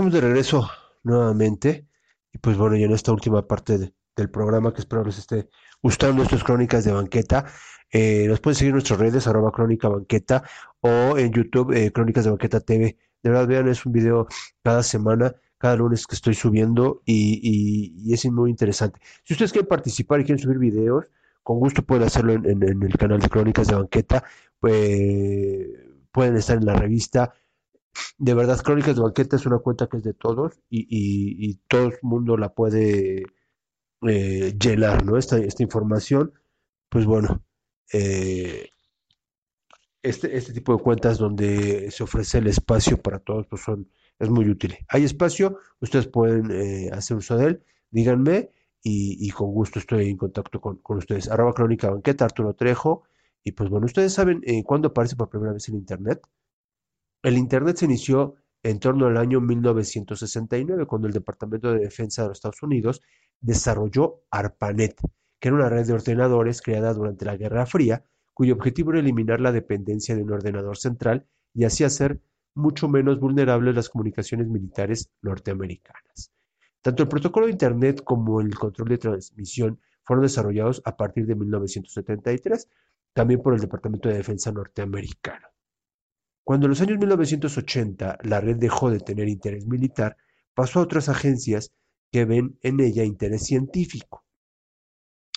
Estamos de regreso nuevamente. Y pues bueno, ya en esta última parte del programa que espero les esté gustando estas crónicas de banqueta. Eh, nos pueden seguir en nuestras redes, arroba crónica banqueta, o en YouTube, eh, Crónicas de Banqueta TV. De verdad, vean, es un video cada semana, cada lunes que estoy subiendo y, es muy interesante. Si ustedes quieren participar y quieren subir videos, con gusto pueden hacerlo en, el canal de Crónicas de Banqueta. Pues, pueden estar en la revista. De verdad, Crónicas de Banqueta es una cuenta que es de todos y, todo el mundo la puede eh, llenar, ¿no? Esta, información, pues bueno, eh, este, este tipo de cuentas donde se ofrece el espacio para todos, pues son, es muy útil. Hay espacio, ustedes pueden eh, hacer uso de él, díganme y, con gusto estoy en contacto con, ustedes. Arroba Crónica Banqueta, Arturo Trejo. Y pues bueno, ustedes saben eh, cuándo aparece por primera vez el Internet. El Internet se inició en torno al año 1969, cuando el Departamento de Defensa de los Estados Unidos desarrolló ARPANET, que era una red de ordenadores creada durante la Guerra Fría, cuyo objetivo era eliminar la dependencia de un ordenador central y así hacer mucho menos vulnerables las comunicaciones militares norteamericanas. Tanto el protocolo de Internet como el control de transmisión fueron desarrollados a partir de 1973, también por el Departamento de Defensa norteamericano. Cuando en los años 1980 la red dejó de tener interés militar, pasó a otras agencias que ven en ella interés científico.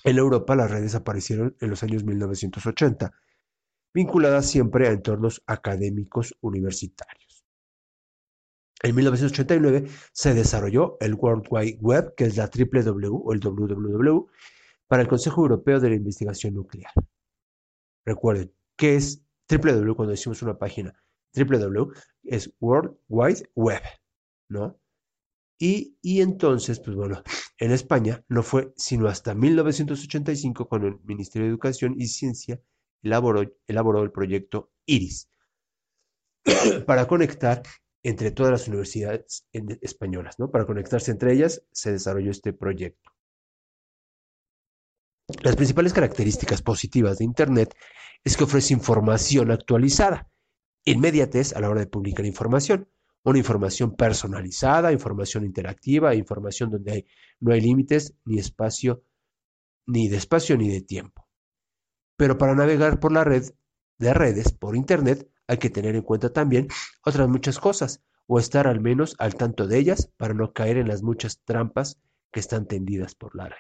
En Europa las redes aparecieron en los años 1980, vinculadas siempre a entornos académicos universitarios. En 1989 se desarrolló el World Wide Web, que es la WWW o el WWW, para el Consejo Europeo de la Investigación Nuclear. Recuerden, ¿qué es WWW cuando decimos una página? WWW es World Wide Web, ¿no? Y, entonces, pues bueno, en España no fue sino hasta 1985 cuando el Ministerio de Educación y Ciencia elaboró, elaboró el proyecto IRIS para conectar entre todas las universidades españolas, ¿no? Para conectarse entre ellas se desarrolló este proyecto. Las principales características positivas de Internet es que ofrece información actualizada, inmediatez a la hora de publicar información, una información personalizada, información interactiva, información donde no hay límites ni espacio, ni de espacio ni de tiempo. Pero para navegar por la red de redes, por Internet, hay que tener en cuenta también otras muchas cosas, o estar al menos al tanto de ellas para no caer en las muchas trampas que están tendidas por la red.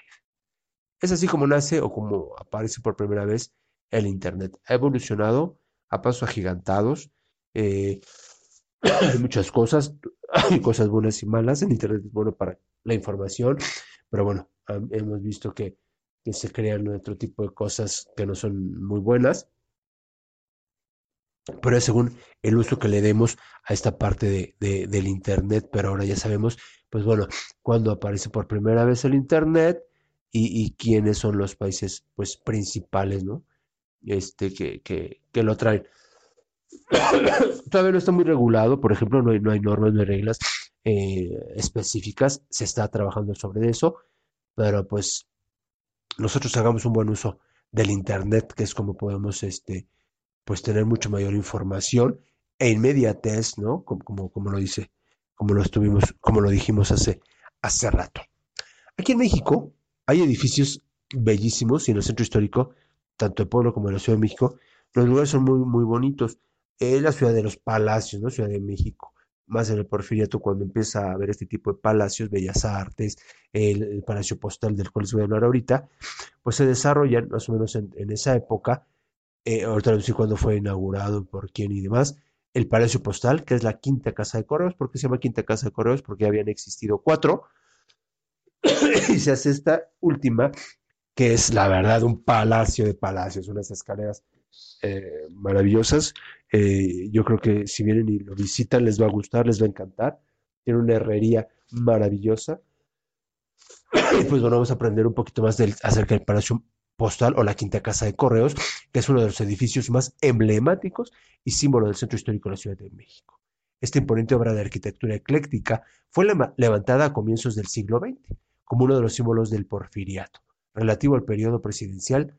Es así como nace o como aparece por primera vez el Internet. Ha evolucionado a pasos agigantados. Eh, hay muchas cosas, hay cosas buenas y malas. En Internet es bueno para la información, pero bueno, hemos visto que, se crean otro tipo de cosas que no son muy buenas. Pero es según el uso que le demos a esta parte de, del Internet, pero ahora ya sabemos, pues bueno, cuando aparece por primera vez el Internet y, quiénes son los países pues principales, ¿no? Este, que, que lo traen. Todavía no está muy regulado, por ejemplo, no hay, no hay normas, no hay reglas eh, específicas, se está trabajando sobre eso, pero pues nosotros hagamos un buen uso del Internet, que es como podemos este, pues tener mucho mayor información e inmediatez, ¿no? Como, como, lo dice, como lo estuvimos, como lo dijimos hace, hace rato. Aquí en México hay edificios bellísimos y en el centro histórico, tanto el pueblo como en la Ciudad de México, los lugares son muy, muy bonitos es la ciudad de los palacios, ¿no? Ciudad de México. Más en el Porfiriato, cuando empieza a ver este tipo de palacios, Bellas Artes, el, Palacio Postal del cual les voy a hablar ahorita, pues se desarrollan más o menos en, esa época, eh, ahorita no sé cuándo fue inaugurado, por quién y demás, el Palacio Postal, que es la quinta casa de correos. ¿Por qué se llama quinta casa de correos? Porque habían existido cuatro. y se hace esta última, que es la verdad un palacio de palacios, unas escaleras eh, maravillosas. Eh, yo creo que si vienen y lo visitan les va a gustar, les va a encantar. Tiene una herrería maravillosa. Y pues bueno, vamos a aprender un poquito más del, acerca del Palacio Postal o la Quinta Casa de Correos, que es uno de los edificios más emblemáticos y símbolo del centro histórico de la Ciudad de México. Esta imponente obra de arquitectura ecléctica fue levantada a comienzos del siglo XX como uno de los símbolos del porfiriato, relativo al periodo presidencial,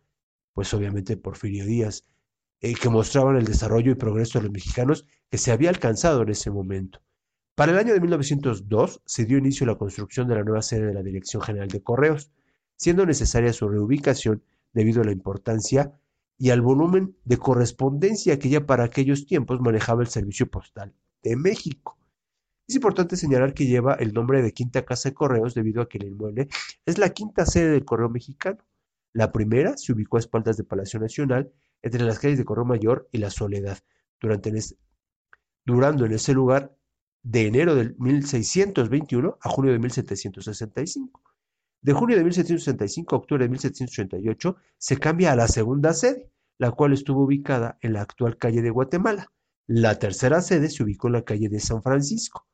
pues obviamente Porfirio Díaz, eh, que mostraban el desarrollo y progreso de los mexicanos que se había alcanzado en ese momento. Para el año de 1902 se dio inicio a la construcción de la nueva sede de la Dirección General de Correos, siendo necesaria su reubicación debido a la importancia y al volumen de correspondencia que ya para aquellos tiempos manejaba el Servicio Postal de México. Es importante señalar que lleva el nombre de Quinta Casa de Correos debido a que el inmueble es la quinta sede del Correo Mexicano. La primera se ubicó a espaldas de Palacio Nacional, entre las calles de Correo Mayor y La Soledad, durando en ese lugar de enero de 1621 a junio de 1765. De junio de 1765 a octubre de 1788 se cambia a la segunda sede, la cual estuvo ubicada en la actual calle de Guatemala. La tercera sede se ubicó en la calle de San Francisco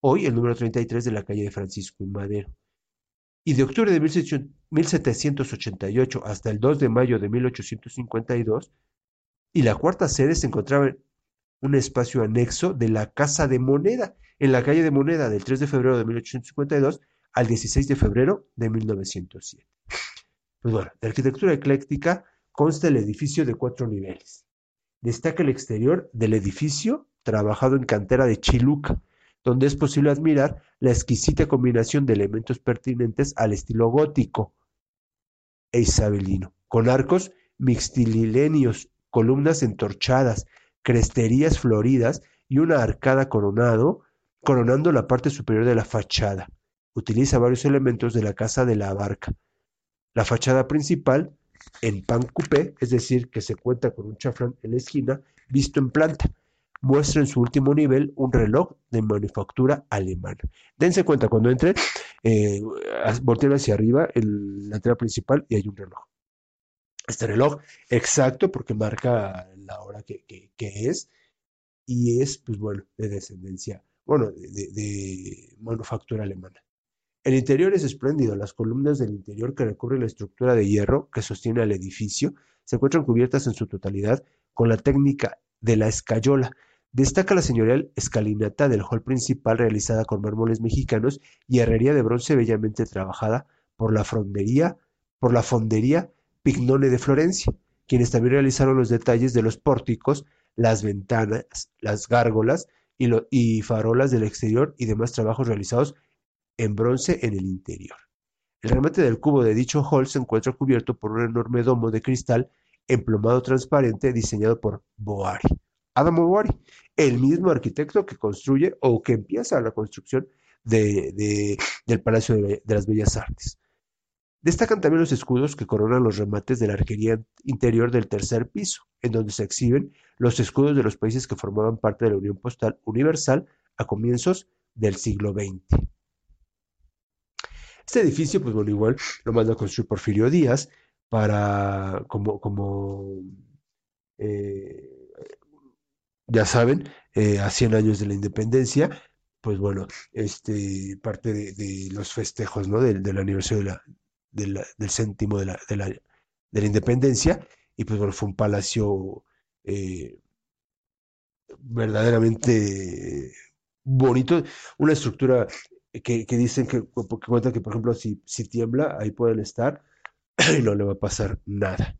hoy el número 33 de la calle de Francisco y Madero. Y de octubre de 1788 hasta el 2 de mayo de 1852, y la cuarta sede se encontraba en un espacio anexo de la Casa de Moneda, en la calle de Moneda del 3 de febrero de 1852 al 16 de febrero de 1907. Pues bueno, de arquitectura ecléctica consta el edificio de cuatro niveles. Destaca el exterior del edificio trabajado en cantera de Chiluca, donde es posible admirar la exquisita combinación de elementos pertinentes al estilo gótico e isabelino, con arcos mixtililenios, columnas entorchadas, cresterías floridas y una arcada coronado, coronando la parte superior de la fachada. Utiliza varios elementos de la casa de la barca. La fachada principal, en pan coupé, es decir, que se cuenta con un chaflán en la esquina, visto en planta, muestra en su último nivel un reloj de manufactura alemana. Dense cuenta, cuando entren, eh, volteen hacia arriba el, la entrada principal y hay un reloj. Este reloj exacto porque marca la hora que, es y es, pues bueno, de descendencia, bueno, de, manufactura alemana. El interior es espléndido. Las columnas del interior que recubren la estructura de hierro que sostiene al edificio se encuentran cubiertas en su totalidad con la técnica de la escayola, Destaca la señorial escalinata del hall principal realizada con mármoles mexicanos y herrería de bronce bellamente trabajada por la fondería, por la fondería Pignone de Florencia, quienes también realizaron los detalles de los pórticos, las ventanas, las gárgolas y, y farolas del exterior y demás trabajos realizados en bronce en el interior. El remate del cubo de dicho hall se encuentra cubierto por un enorme domo de cristal emplomado transparente diseñado por Boari. Adam Mowari, el mismo arquitecto que construye o que empieza la construcción de, del Palacio de, las Bellas Artes. Destacan también los escudos que coronan los remates de la arquería interior del tercer piso, en donde se exhiben los escudos de los países que formaban parte de la Unión Postal Universal a comienzos del siglo XX. Este edificio, pues bueno, igual lo manda a construir Porfirio Díaz para, como, como eh, ya saben, eh, a 100 años de la independencia, pues bueno, este, parte de, los festejos, ¿no? Del, aniversario del céntimo de la, de, la, de la independencia, y pues bueno, fue un palacio eh, verdaderamente bonito, una estructura que, dicen que, que cuenta que, por ejemplo, si, si tiembla, ahí pueden estar y no le va a pasar nada.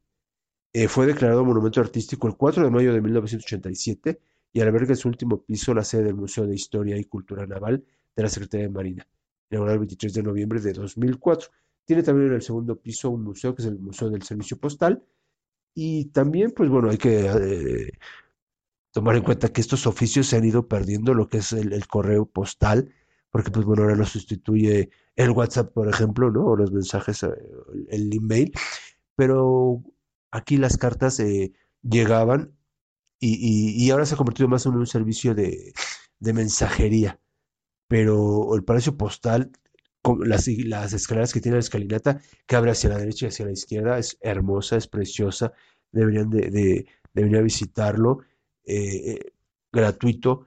Eh, fue declarado monumento artístico el 4 de mayo de 1987 y alberga en su último piso la sede del Museo de Historia y Cultura Naval de la Secretaría de Marina, inaugurado el 23 de noviembre de 2004. Tiene también en el segundo piso un museo que es el Museo del Servicio Postal y también, pues bueno, hay que eh, tomar en cuenta que estos oficios se han ido perdiendo lo que es el, correo postal, porque pues bueno, ahora lo sustituye el WhatsApp, por ejemplo, ¿no? O los mensajes, eh, el email, pero Aquí las cartas eh, llegaban y, ahora se ha convertido más en un servicio de, mensajería. Pero el Palacio Postal, con las, las escaleras que tiene la escalinata, que abre hacia la derecha y hacia la izquierda, es hermosa, es preciosa. Deberían de, a visitarlo. Eh, eh, gratuito.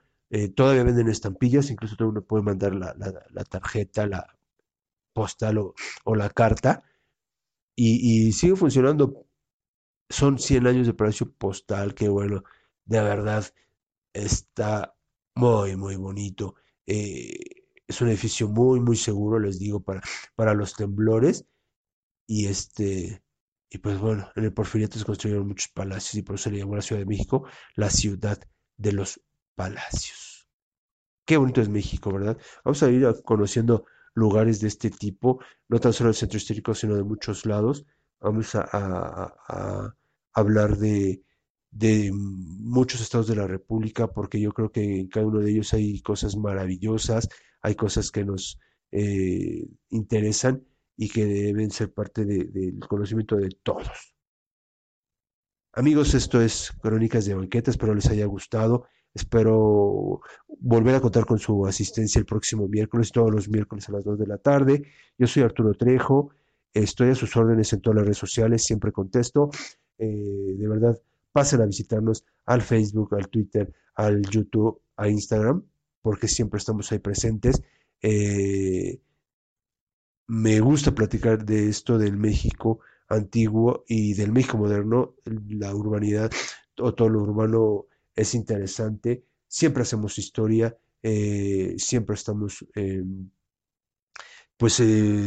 todavía venden estampillas, incluso uno puede mandar la, tarjeta, la postal o, la carta. Y, y, sigue funcionando son 100 años de Palacio Postal, que bueno, de verdad está muy, muy bonito. Eh, es un edificio muy, muy seguro, les digo, para, para los temblores. Y este, y pues bueno, en el Porfiriato se construyeron muchos palacios y por eso le llamó la Ciudad de México la ciudad de los palacios. qué bonito es México, ¿verdad? Vamos a ir conociendo lugares de este tipo, no tan solo el centro histórico, sino de muchos lados. Vamos a, hablar de, muchos estados de la República, porque yo creo que en cada uno de ellos hay cosas maravillosas, hay cosas que nos eh, interesan y que deben ser parte del conocimiento de todos. Amigos, esto es Crónicas de Banqueta, espero les haya gustado. Espero volver a contar con su asistencia el próximo miércoles, todos los miércoles a las 2 de la tarde. Yo soy Arturo Trejo, estoy a sus órdenes en todas las redes sociales, siempre contesto. Eh, de verdad, pasen a visitarnos al Facebook, al Twitter, al YouTube, a Instagram, porque siempre estamos ahí presentes. Eh, me gusta platicar de esto del México antiguo y del México moderno, la urbanidad o todo lo urbano es interesante, siempre hacemos historia, eh, siempre estamos em, pues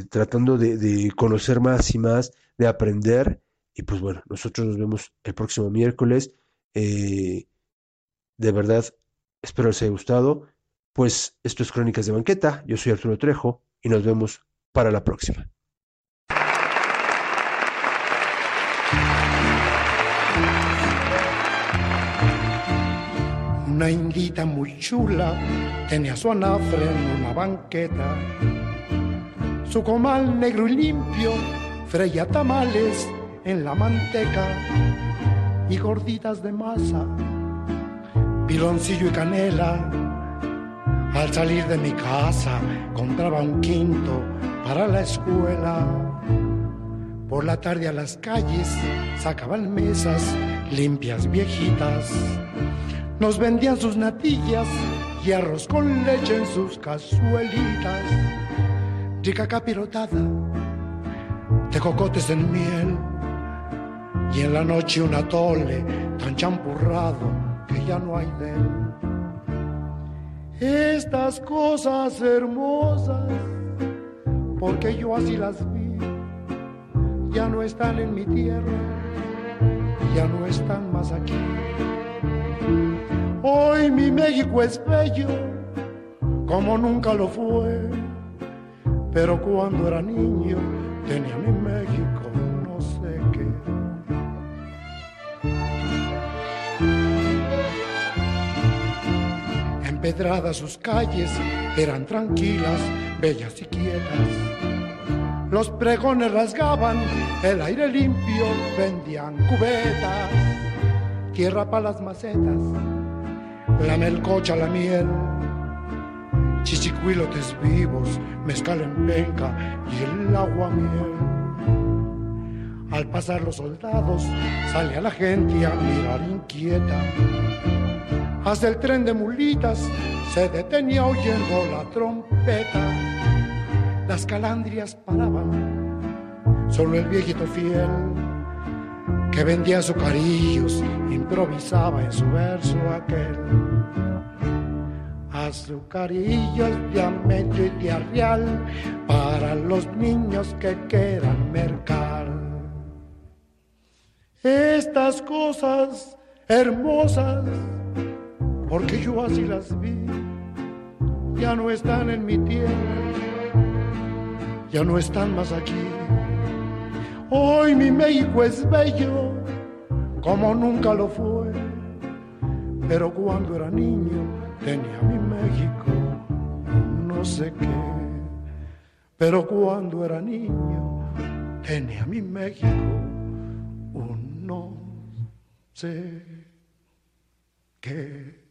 tratando de, conocer más y más, de aprender. Y pues bueno, nosotros nos vemos el próximo miércoles. Eh, de verdad, espero les haya gustado. Pues esto es Crónicas de Banqueta. Yo soy Arturo Trejo y nos vemos para la próxima. Una indita muy chula tenía su anafre en una banqueta. Su comal negro y limpio freía tamales en la manteca y gorditas de masa, piloncillo y canela. Al salir de mi casa compraba un quinto para la escuela. Por la tarde a las calles sacaban mesas limpias viejitas nos vendían sus natillas y arroz con leche en sus cazuelitas. Rica capirotada de cocotes en miel. Y en la noche un atole tan champurrado que ya no hay de él. Estas cosas hermosas, porque yo así las vi, ya no están en mi tierra, ya no están más aquí Hoy mi México es bello, como nunca lo fue. Pero cuando era niño tenía mi México, Empedradas sus calles eran tranquilas, bellas y quietas. Los pregones rasgaban el aire limpio, vendían cubetas, tierra para las macetas la melcocha, la miel, chichicuilotes vivos, mezcal en penca y el agua miel. Al pasar los soldados, sale a la gente a mirar inquieta. Hasta el tren de mulitas se detenía oyendo la trompeta. Las calandrias paraban, solo el viejito fiel que vendía azucarillos, improvisaba en su verso aquel. Azucarillos de amedio y de para los niños que quieran mercar. Estas cosas hermosas, porque yo así las vi, ya no están en mi tierra, ya no están más aquí. Hoy mi México es bello como nunca lo fue, pero cuando era niño tenía mi México no sé qué, pero cuando era niño tenía mi México un no sé qué.